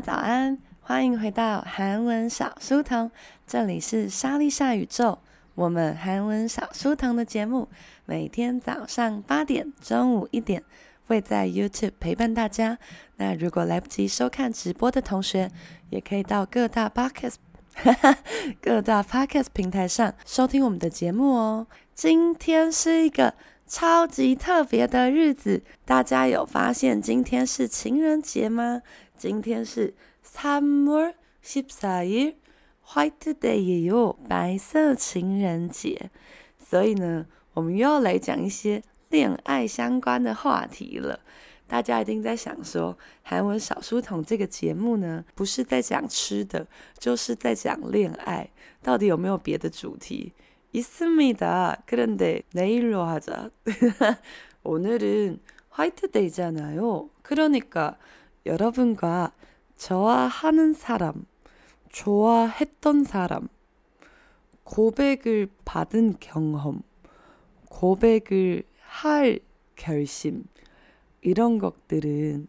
早安，欢迎回到韩文小书童，这里是莎莉莎宇宙，我们韩文小书童的节目，每天早上八点、中午一点会在 YouTube 陪伴大家。那如果来不及收看直播的同学，也可以到各大 Podcast 各大 Podcast 平台上收听我们的节目哦。今天是一个超级特别的日子，大家有发现今天是情人节吗？今天是3월14일 White Day 哟，白色情人节。所以呢，我们又要来讲一些恋爱相关的话题了。大家一定在想说，韩文小书童这个节目呢，不是在讲吃的，就是在讲恋爱，到底有没有别的主题？있습니다 그런데내일로하자 오늘은 화이트 데이잖아요. 그러니까 여러분과 좋아하는 사람, 좋아했던 사람, 고백을 받은 경험, 고백을 할 결심, 이런 것들은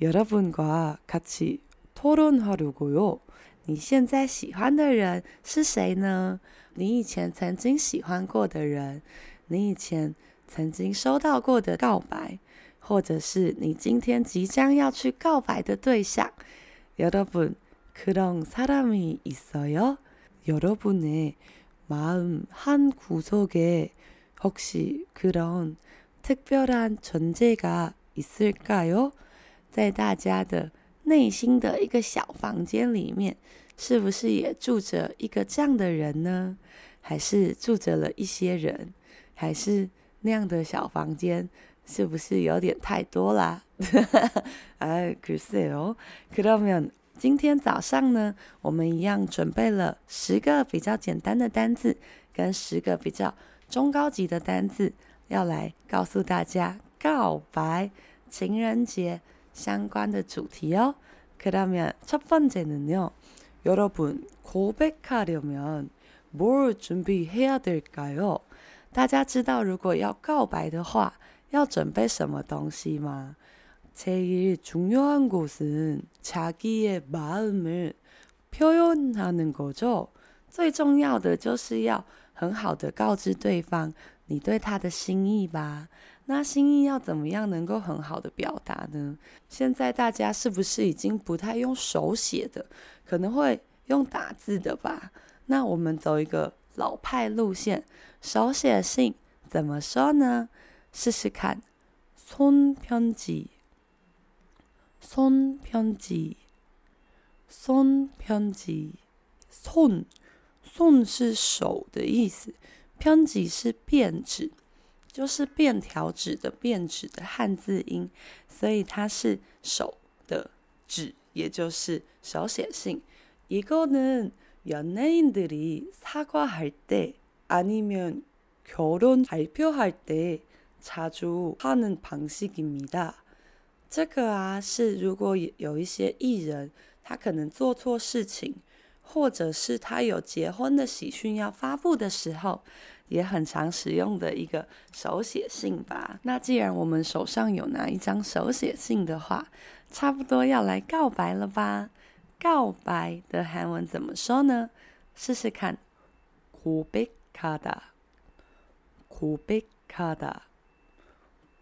여러분과 같이 토론하려고요.你现在喜欢的人是谁呢？你以前曾经喜欢过的人，你以前曾经收到过的告白， 或者是你今天即将要去告白的对象。여러분그런사람이있어요여러분의마음한구석에혹시그런특별한존재가있을까요？在大家的内心的一个小房间里面，是不是也住着一个这样的人呢？还是住着了一些人？还是那样的小房间， 是不是有点太多啦？哎，可是哦，可到没有？今天早上呢，我们一样准备了十个比较简单的单字，跟十个比较中高级的单字，要来告诉大家告白、情人节相关的主题哦。그러면첫번째는요여러분고백하려면뭘准备해야 될까요？大家知道如果要告白的话， 要准备什么东西吗？제일중요한것은자기의마음을표현하는거죠。最重要的就是要很好的告知对方你对他的心意吧。那心意要怎么样能够很好的表达呢？现在大家是不是已经不太用手写的，可能会用打字的吧？那我们走一个老派路线，手写信怎么说呢？ 试试看，손편지，손편지，손편지，손，손是手的意思，편지是便纸。就是便条纸的便纸的汉字音，所以它是手的纸，也就是手写信。이거는연예인들이사과할때아니면결혼발표할때 자주하는방식입니다。这个啊，是如果有一些艺人，他可能做错事情，或者是他有结婚的喜讯要发布的时候。也很常使用的一个手写信吧。那既然我们手上有拿一张手写信的话，差不多要来告白了吧？告白的韩文怎么说呢？试试看，고백하다，고백하다，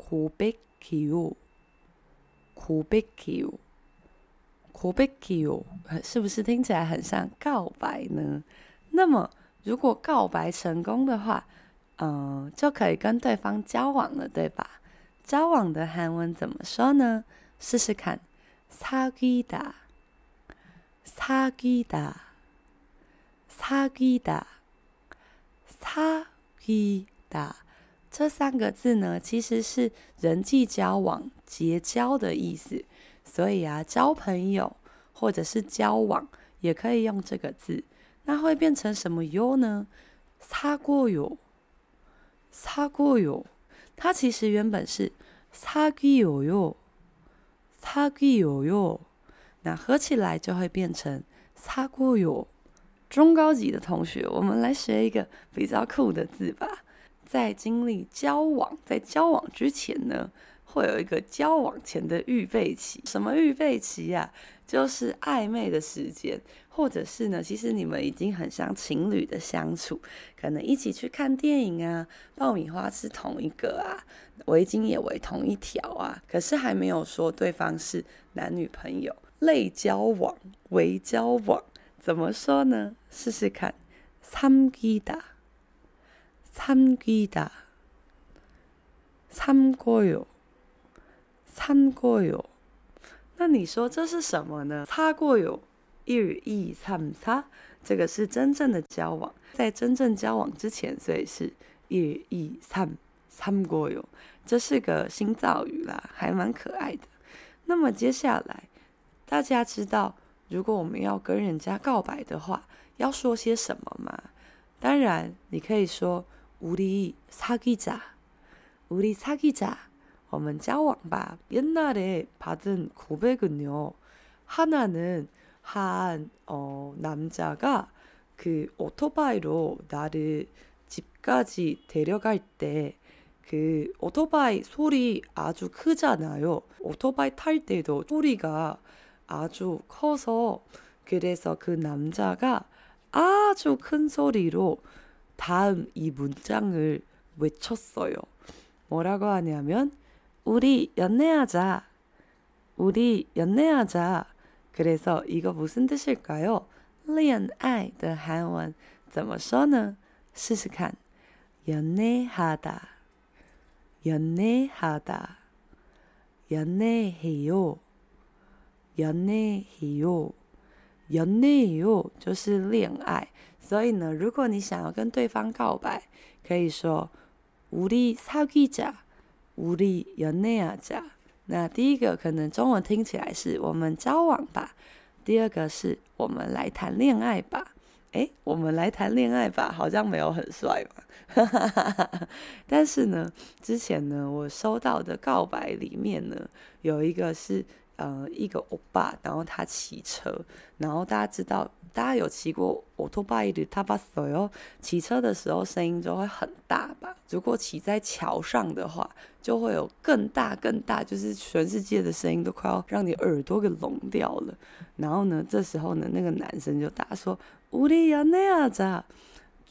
고백해요，고백해요，고백해요，是不是听起来很像告白呢？那么。如果告白成功的话，嗯，就可以跟对方交往了，对吧？交往的韩文怎么说呢？试试看，사귀 다， 사귀 다， 사귀 다， 사귀 다。 这三个字呢，其实是人际交往、结交的意思，所以啊，交朋友或者是交往也可以用这个字。那会变成什么哟呢？擦过哟，擦过哟。它其实原本是擦过哟哟，擦过哟哟。那合起来就会变成擦过哟。中高级的同学，我们来学一个比较酷的字吧。在经历交往，在交往之前呢，会有一个交往前的预备期。什么预备期呀？就是暧昧的时间，或者是呢，其实你们已经很像情侣的相处，可能一起去看电影啊，爆米花吃同一个啊，围巾也围同一条啊，可是还没有说对方是男女朋友，类交往、微交往，怎么说呢？试试看，参기 다， 参기 다， 参过有，参过有。那你说这是什么呢？擦过有一一参擦，这个是真正的交往，在真正交往之前，所以是一一参参过有，这是个新造语啦，还蛮可爱的。那么接下来，大家知道，如果我们要跟人家告白的话，要说些什么吗？当然，你可以说 우리 사귀자. 우리 사귀자. 어면 짜왕밥. 옛날에 받은 고백은요. 하나는 한 어, 남자가 그 오토바이로 나를 집까지 데려갈 때 그 오토바이 소리 아주 크잖아요. 오토바이 탈 때도 소리가 아주 커서 그래서 그 남자가 아주 큰 소리로 다음이문장을외쳤어요뭐라고하냐면 우리 연애하자. 우리 연애하자. 그래서 이거 무슨 뜻일까요? 恋爱的韩文怎么说呢?试试看. 연애하다. 연애하다. 연애해요. 연애해요. 연애해요 就是恋爱. 所以呢,如果你想要跟对方告白,可以说 우리 사귀자. 无力연애하자。那第一个可能中文听起来是我们交往吧，第二个是我们来谈恋爱吧。诶，我们来谈恋爱吧，好像没有很帅嘛。但是呢，之前呢，我收到的告白里面呢，有一个是 呃一个欧巴，然后他骑车，然后大家知道。大家有骑过오토바이를타봤어요？骑车的时候声音就会很大吧？如果骑在桥上的话，就会有更大更大，就是全世界的声音都快要让你耳朵给聋掉了。然后呢，这时候呢，那个男生就答说：“우리연애하자。”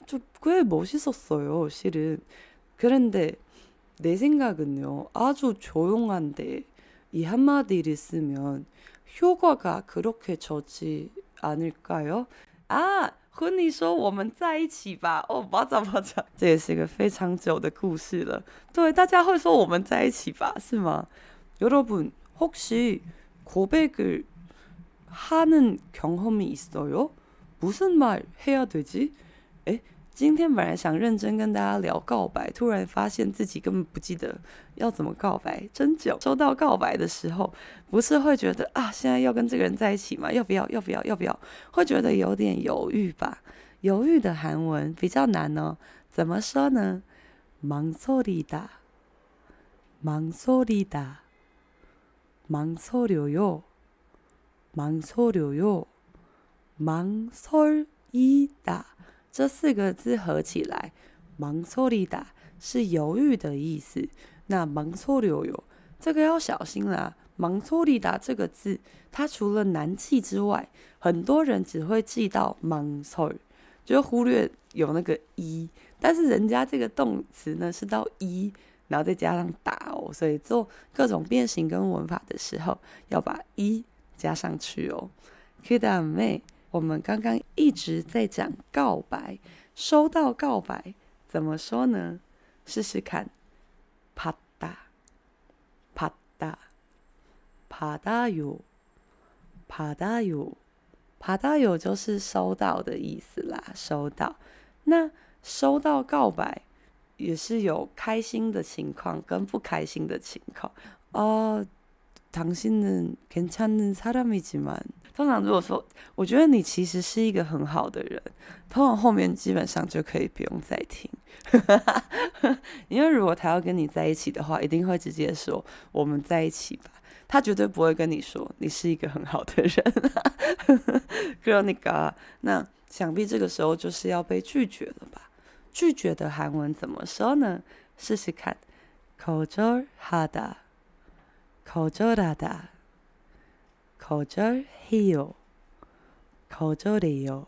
就꽤멋있었어요실은그런데내생각은요아주조용한데 이한마디를쓰면효과가그렇게좋지 아닐까요? 아, 훈이说我们在一起吧。哦，맞아 맞아，这也是一个非常久的故事了。对，大家会说我们在一起吧，是吗？여러분혹시고백을하는경험이있어요무슨말해야되지诶 今天本来想认真跟大家聊告白，突然发现自己根本不记得要怎么告白，真久。收到告白的时候，不是会觉得啊，现在要跟这个人在一起吗？要不要？要不要？要不要？会觉得有点犹豫吧？犹豫的韩文比较难哦，怎么说呢？망설이다，망설이다，망설려요，망설려요，망설이다。 这四个字合起来盲搓利达是犹豫的意思。那盲搓留有这个要小心啦盲搓利达这个字它除了难记之外很多人只会记到盲搓就忽略有那个一但是人家这个动词呢是到一然后再加上打哦所以做各种变形跟文法的时候要把一加上去哦。可以的妹我们刚刚一直在讲告白，收到告白怎么说呢？试试看，받다받다받아요받아요받아요就是收到的意思啦，收到。那收到告白也是有开心的情况跟不开心的情况哦。당신은괜찮은사람이지만 通常如果说，我觉得你其实是一个很好的人，通常后面基本上就可以不用再听，因为如果他要跟你在一起的话，一定会直接说我们在一起吧，他绝对不会跟你说你是一个很好的人。哥，那个，那想必这个时候就是要被拒绝了吧？拒绝的韩文怎么说呢？试试看，口절하 다， 口절하 다。 口罩嘿哟，口罩的哟，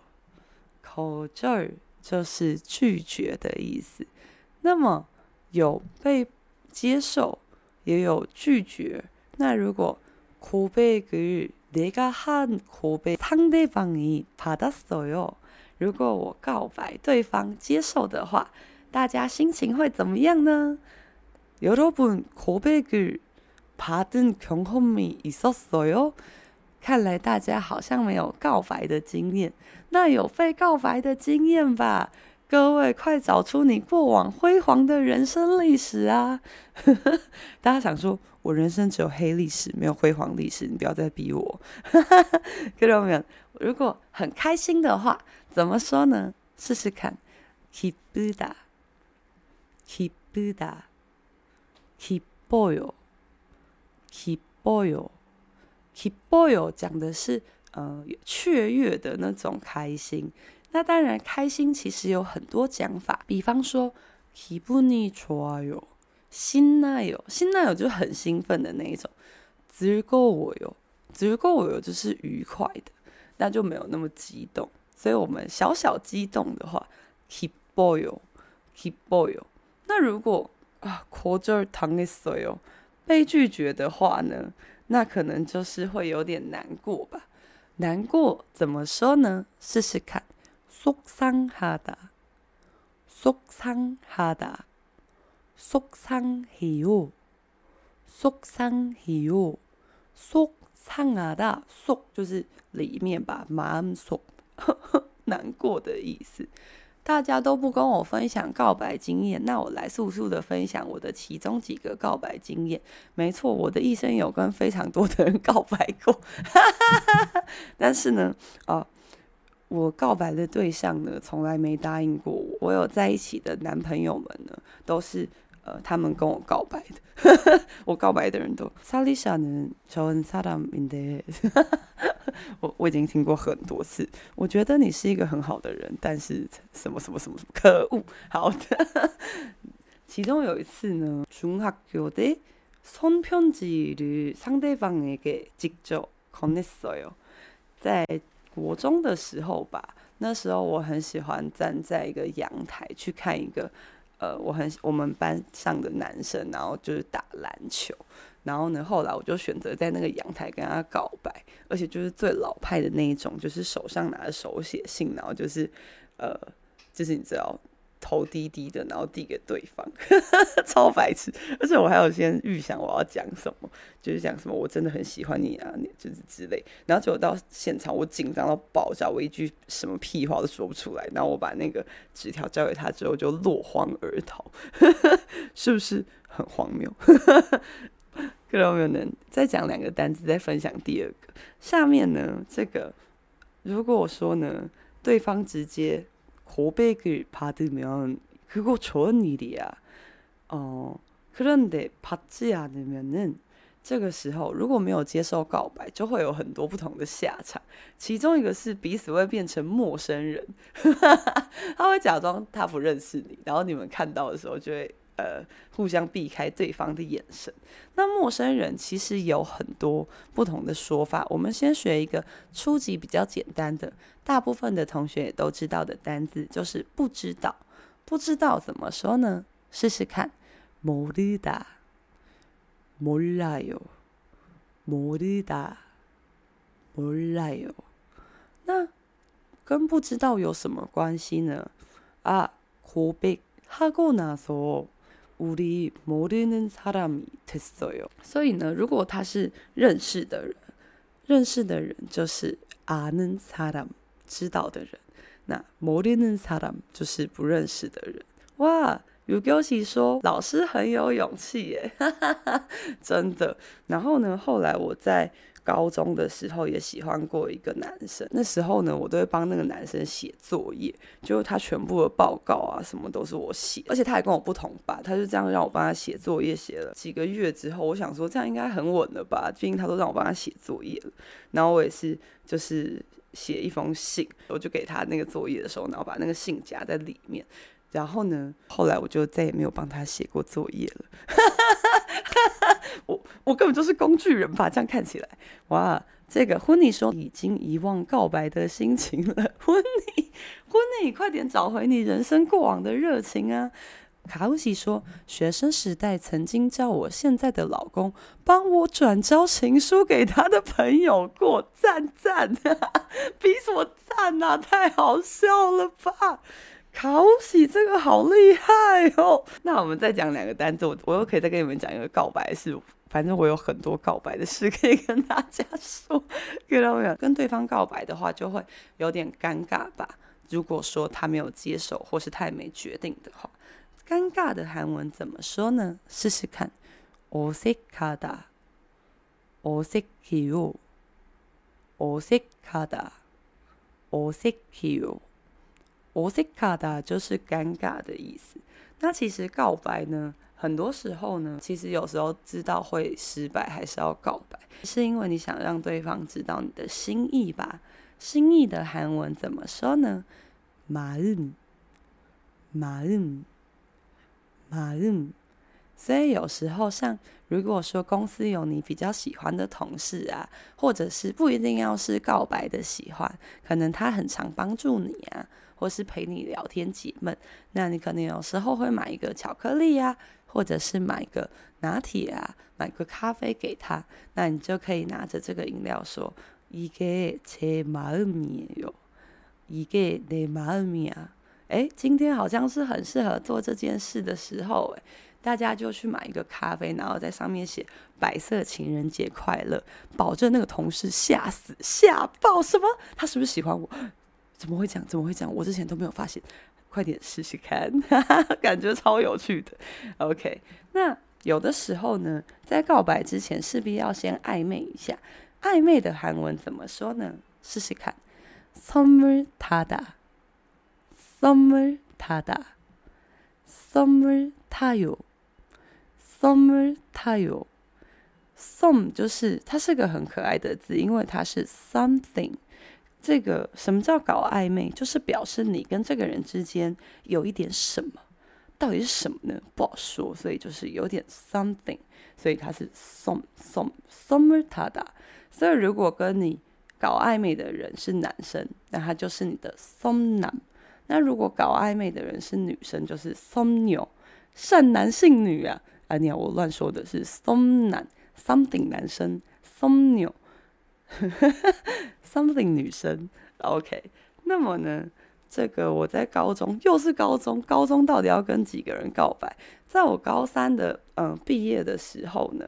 口罩就是拒绝的意思。那么有被接受，也有拒绝。那如果고백을내가한고백상대방이받았어요。如果我告白，对方接受的话，大家心情会怎么样呢？여러분고백을받은경험이있었어요？ 看来大家好像没有告白的经验，那有被告白的经验吧？各位，快找出你过往辉煌的人生历史啊！大家想说，我人生只有黑历史，没有辉煌历史，你不要再逼我。各位朋友，如果很开心的话，怎么说呢？试试看，기 kiboyo 讲的是呃雀跃的那种开心。那当然，开心其实有很多讲法，比方说 kiboni c h o a y o 心那就很兴奋的那一种 z u g o o y o z u g 就是愉快的，那就没有那么激动。所以我们小小激动的话 k i b o y o k i b o y o 那如果啊，口罩疼的水哦，被拒绝的话呢？那可能就是会有点难过吧。难过怎么说呢？试试看，속상하다，속상하다，속상해요，속상해요，속상하다，속就是里面吧，마음속，难过的意思。 大家都不跟我分享告白经验，那我来速速的分享我的其中几个告白经验。没错，我的一生有跟非常多的人告白过，但是呢，啊，我告白的对象呢，从来没答应过我。我有在一起的男朋友们呢，都是。呃，他们跟我告白的，我告白的人都萨丽莎呢，乔恩萨达明的，我我已经听过很多次。我觉得你是一个很好的人，但是什么什么什么什么可恶。好的，其中有一次呢，중학교때손편지를상대방에게직접건넸어요。在国中的时候吧，那时候我很喜欢站在一个阳台去看一个。 呃，我很我们班上的男生，然后就是打篮球，然后呢，后来我就选择在那个阳台跟他告白，而且就是最老派的那一种，就是手上拿着手写信，然后就是呃，就是你知道。头低低的，然后递给对方，超白痴。而且我还有先预想我要讲什么，就是讲什么我真的很喜欢你啊，你就是之类。然后结果到现场，我紧张到爆炸，我一句什么屁话都说不出来。然后我把那个纸条交给他之后，就落荒而逃，是不是很荒谬？各位朋友们，再讲两个单子，再分享第二个。下面呢，这个如果我说呢，对方直接。 고백을받으면그거좋은일이야어그런데받지않으면은这个时候如果没有接受告白，就会有很多不同的下场。其中一个是彼此会变成陌生人，他会假装他不认识你，然后你们看到的时候就会。呃，互相避开对方的眼神。那陌生人其实有很多不同的说法。我们先学一个初级比较简单的， 大部分的同学也都知道的单字，就是不知道。不知道怎么说呢？试试看，모르다몰라요모르다몰라요。那跟不知道有什么关系呢？啊，고백하고나서。우리모르는사람이됐어요。所以呢，如果他是认识的人，认识的人就是아는사람， 知道的人。那모르는사람就是不认识的人。哇，有교시说老师很有勇气耶，真的。然后呢，后来我在。高中的时候也喜欢过一个男生，那时候呢，我都会帮那个男生写作业，就是他全部的报告啊，什么都是我写，而且他还跟我不同班，他就这样让我帮他写作业，写了几个月之后，我想说这样应该很稳了吧，毕竟他都让我帮他写作业了，然后我也是就是 写一封信，我就给他那个作业的时候，然后把那个信夹在里面，然后呢，后来我就再也没有帮他写过作业了。我我根本就是工具人吧？这样看起来，哇，这个婚礼说已经遗忘告白的心情了。婚礼，婚礼，快点找回你人生过往的热情啊！卡乌西说：“学生时代曾经叫我现在的老公帮我转交情书给他的朋友过，赞赞，比什么赞啊？太好笑了吧！卡乌西这个好厉害哦。那我们再讲两个单词，我我又可以再跟你们讲一个告白事。反正我有很多告白的事可以跟大家说。跟对方告白的话，就会有点尴尬吧？如果说他没有接受，或是他也没决定的话。”尴尬的韩文怎么说呢？试试看，어색하다，어색해요，어색하다，어색해요，어색하다就是尴尬的意思。那其实告白呢，很多时候呢，其实有时候知道会失败，还是要告白，是因为你想让对方知道你的心意吧？心意的韩文怎么说呢？마음，마음。 嗯，所以有时候像如果说公司有你比较喜欢的同事啊，或者是不一定要是告白的喜欢，可能他很常帮助你啊，或是陪你聊天解闷，那你可能有时候会买一个巧克力啊，或者是买个拿铁啊，买个咖啡给他，那你就可以拿着这个饮料说：“이게제마음이에요，이게내마음이야。” 哎，今天好像是很适合做这件事的时候，哎，大家就去买一个咖啡，然后在上面写“白色情人节快乐”，保证那个同事吓死吓爆！什么？他是不是喜欢我？怎么会这样？怎么会这样？我之前都没有发现，快点试试看，哈哈，感觉超有趣的。OK，那有的时候呢，在告白之前势必要先暧昧一下，暧昧的韩文怎么说呢？试试看，선물타다。 선물타다선물타요선물타요 썸就是它是个很可爱的字，因为它是 something。这个什么叫搞暧昧？就是表示你跟这个人之间有一点什么，到底是什么呢？不好说，所以就是有点 something，所以它是 som som 선물타다。所以如果跟你搞暧昧的人是男生，那他就是你的 썸남。 那如果搞暧昧的人是女生，就是松牛，善男信女啊！啊，你，我乱说的是 som 男，something 男生，松牛，something 女生。OK，那么呢，这个我在高中又是高中，高中到底要跟几个人告白？在我高三的嗯毕业的时候呢，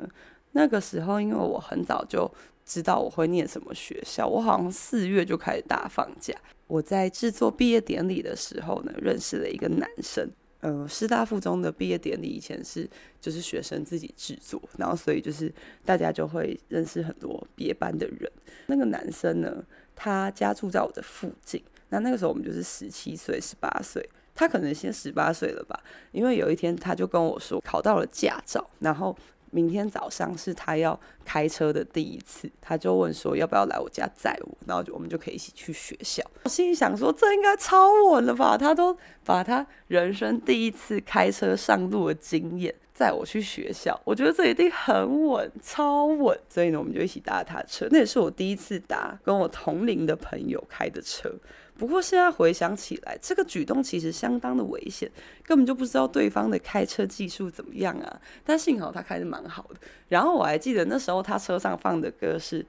那个时候因为我很早就知道我会念什么学校，我好像四月就开始大放假。我在制作毕业典礼的时候呢，认识了一个男生。呃，师大附中的毕业典礼以前是就是学生自己制作，然后所以就是大家就会认识很多别班的人。那个男生呢，他家住在我的附近。那那个时候我们就是十七岁、十八岁，他可能先十八岁了吧？因为有一天他就跟我说考到了驾照，然后。明天早上是他要开车的第一次，他就问说要不要来我家载我，然后就我们就可以一起去学校。我心里想说，这应该超稳了吧？他都把他人生第一次开车上路的经验载我去学校，我觉得这一定很稳，超稳。所以呢，我们就一起搭他的车，那也是我第一次搭跟我同龄的朋友开的车。不过现在回想起来，这个举动其实相当的危险，根本就不知道对方的开车技术怎么样啊。但幸好他开的蛮好的。然后我还记得那时候他车上放的歌是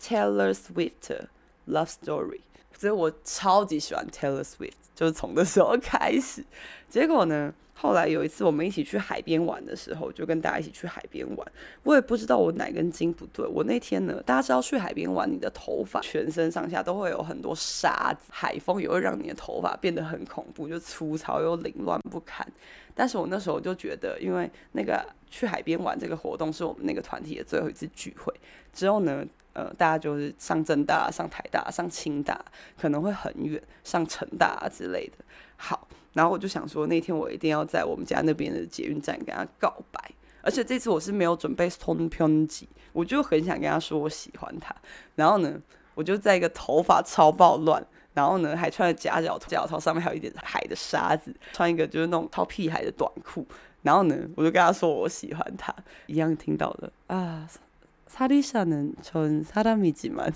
Taylor Swift Love Story，所以我超级喜欢 Taylor Swift，就是从那时候开始。结果呢，后来有一次我们一起去海边玩的时候，就跟大家一起去海边玩。我也不知道我哪根筋不对。我那天呢，大家知道去海边玩，你的头发全身上下都会有很多沙子，海风也会让你的头发变得很恐怖，就粗糙又凌乱不堪。但是我那时候就觉得，因为那个去海边玩这个活动是我们那个团体的最后一次聚会，之后呢，呃，大家就是上政大、上台大、上清大，可能会很远，上成大之类的。好，然后我就想说，那天我一定要在我们家那边的捷运站跟他告白。而且这次我是没有准备，我就很想跟他说我喜欢他。然后呢，我就在一个头发超暴乱，然后呢还穿着夹脚夹脚套，上面还有一点海的沙子，穿一个就是那种超屁孩的短裤。然后呢，我就跟他说我喜欢他，一样听到的啊。사리샤는전사람이지만，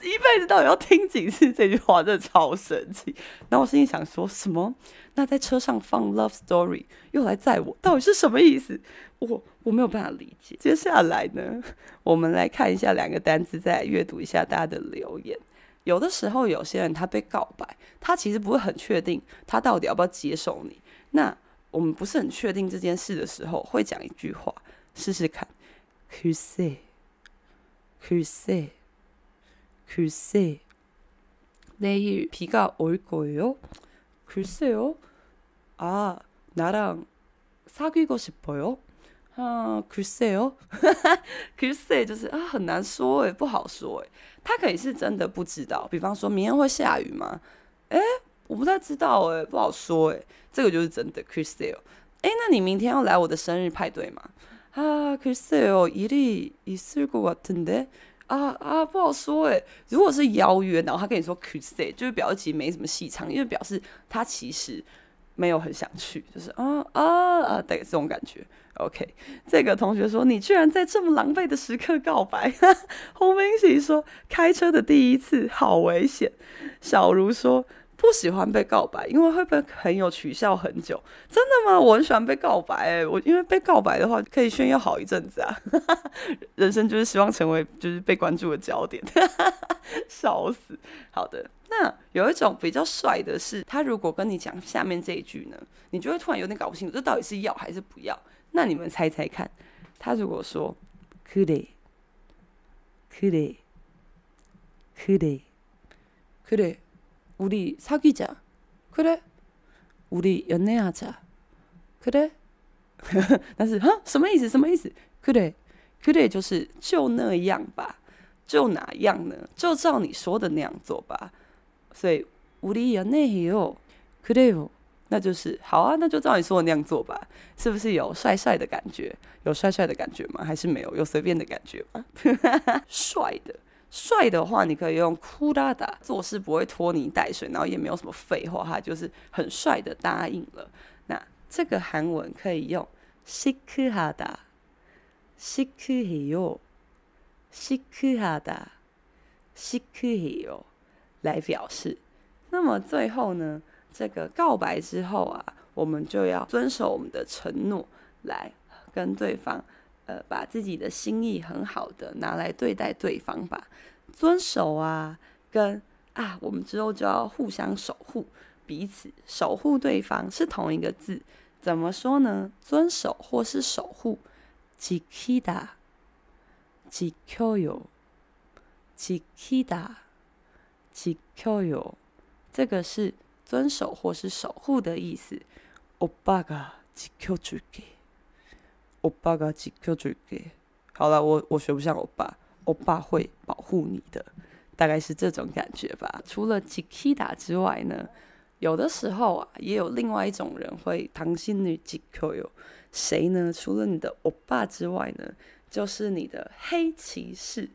一辈子到底要听几次这句话，真的超神奇。然后我心里想说什么？那在车上放 Love Story 又来载我，到底是什么意思？我我没有办法理解。接下来呢，我们来看一下两个单词，再来阅读一下大家的留言。有的时候，有些人他被告白，他其实不会很确定他到底要不要接受你。那我们不是很确定这件事的时候，会讲一句话，试试看。 글쎄글쎄글쎄내일비가올거예요글쎄요아나랑사귀고싶어요아글쎄요글쎄就是啊很难说诶，不好说诶。他可以是真的不知道，比方说明天会下雨吗？诶，我不太知道诶，不好说诶。这个就是真的글쎄요。诶，那你明天要来我的生日派对吗？ 啊글쎄요일이있을것같은데啊啊，不好说诶，如果是邀约，然后他跟你说 “could say”，就是表示其实没什么戏唱，因为表示他其实没有很想去，就是啊啊啊，对这种感觉。OK，这个同学说：“你居然在这么狼狈的时刻告白。”洪明喜说：“开车的第一次，好危险。”小茹说：“不喜欢被告白，因为会被朋友取笑很久。真的吗？我很喜欢被告白、我因为被告白的话可以炫耀好一阵子啊。人生就是希望成为就是被关注的焦点，, 笑死。好的，那有一种比较帅的是，他如果跟你讲下面这一句呢，你就会突然有点搞不清楚，这到底是要还是不要？那你们猜猜看，他如果说可以可以可以可以 우리사귀자그래우리연애하자그래但是哈，什么意思？什么意思？그래그래就是就那样吧，就哪样呢？就照你说的那样做吧。所以우리연애해요그래요那就是好啊，那就照你说的那样做吧。是不是有帅帅的感觉？有帅帅的感觉吗？还是没有？有随便的感觉吗？帅的。 帅的话，你可以用쿠라다，做事不会拖泥带水，然后也没有什么废话，他就是很帅的答应了。那这个韩文可以用시크하다，시크해요，시크하다，시크해요来表示。那么最后呢，这个告白之后啊，我们就要遵守我们的承诺，来跟对方。 呃，把自己的心意很好的拿来对待对方吧，遵守啊，跟啊，我们之后就要互相守护彼此，守护对方是同一个字，怎么说呢？遵守或是守护，지키다，지켜요，지키다，지켜요，这个是遵守或是守护的意思。오빠가지켜줄게。 欧巴嘎几个嘴给好了我我学不像欧巴欧巴会保护你的。大概是这种感觉吧。除了 gk 打之外呢有的时候啊也有另外一种人会唐心女几可有。谁呢？除了你的欧巴之外呢就是你的黑骑士。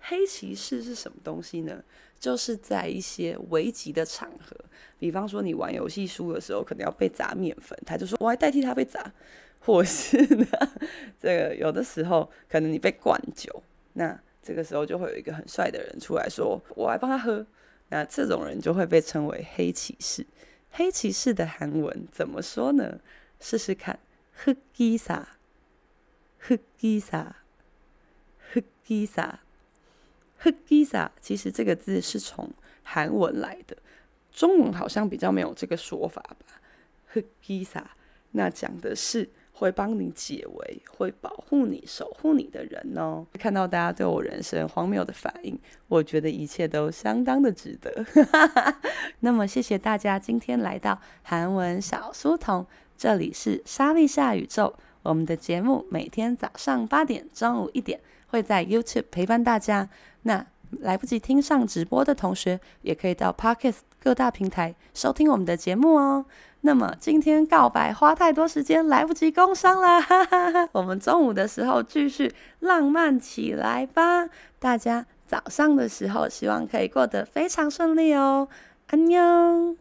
黑骑士是什么东西呢？就是在一些危急的场合比方说你玩游戏输的时候可能要被砸面粉他就说我还代替他被砸。或是呢，这个有的时候可能你被灌酒，那这个时候就会有一个很帅的人出来说：“我来帮他喝。”那这种人就会被称为黑骑士。黑骑士的韩文怎么说呢？试试看，흑기사，흑기사，흑기사，흑기사。其实这个字是从韩文来的，中文好像比较没有这个说法吧？흑기사，那讲的是。 会帮你解围，会保护你、守护你的人哦。看到大家对我人生荒谬的反应，我觉得一切都相当的值得。那么，谢谢大家今天来到韩文小书童，这里是莎莉夏宇宙。我们的节目每天早上八点、中午一点会在 YouTube 陪伴大家。那来不及听上直播的同学，也可以到 Podcast 各大平台收听我们的节目哦。那么今天告白花太多时间，来不及工商啦，哈哈哈。我们中午的时候继续浪漫起来吧。大家早上的时候希望可以过得非常顺利哦。安妞。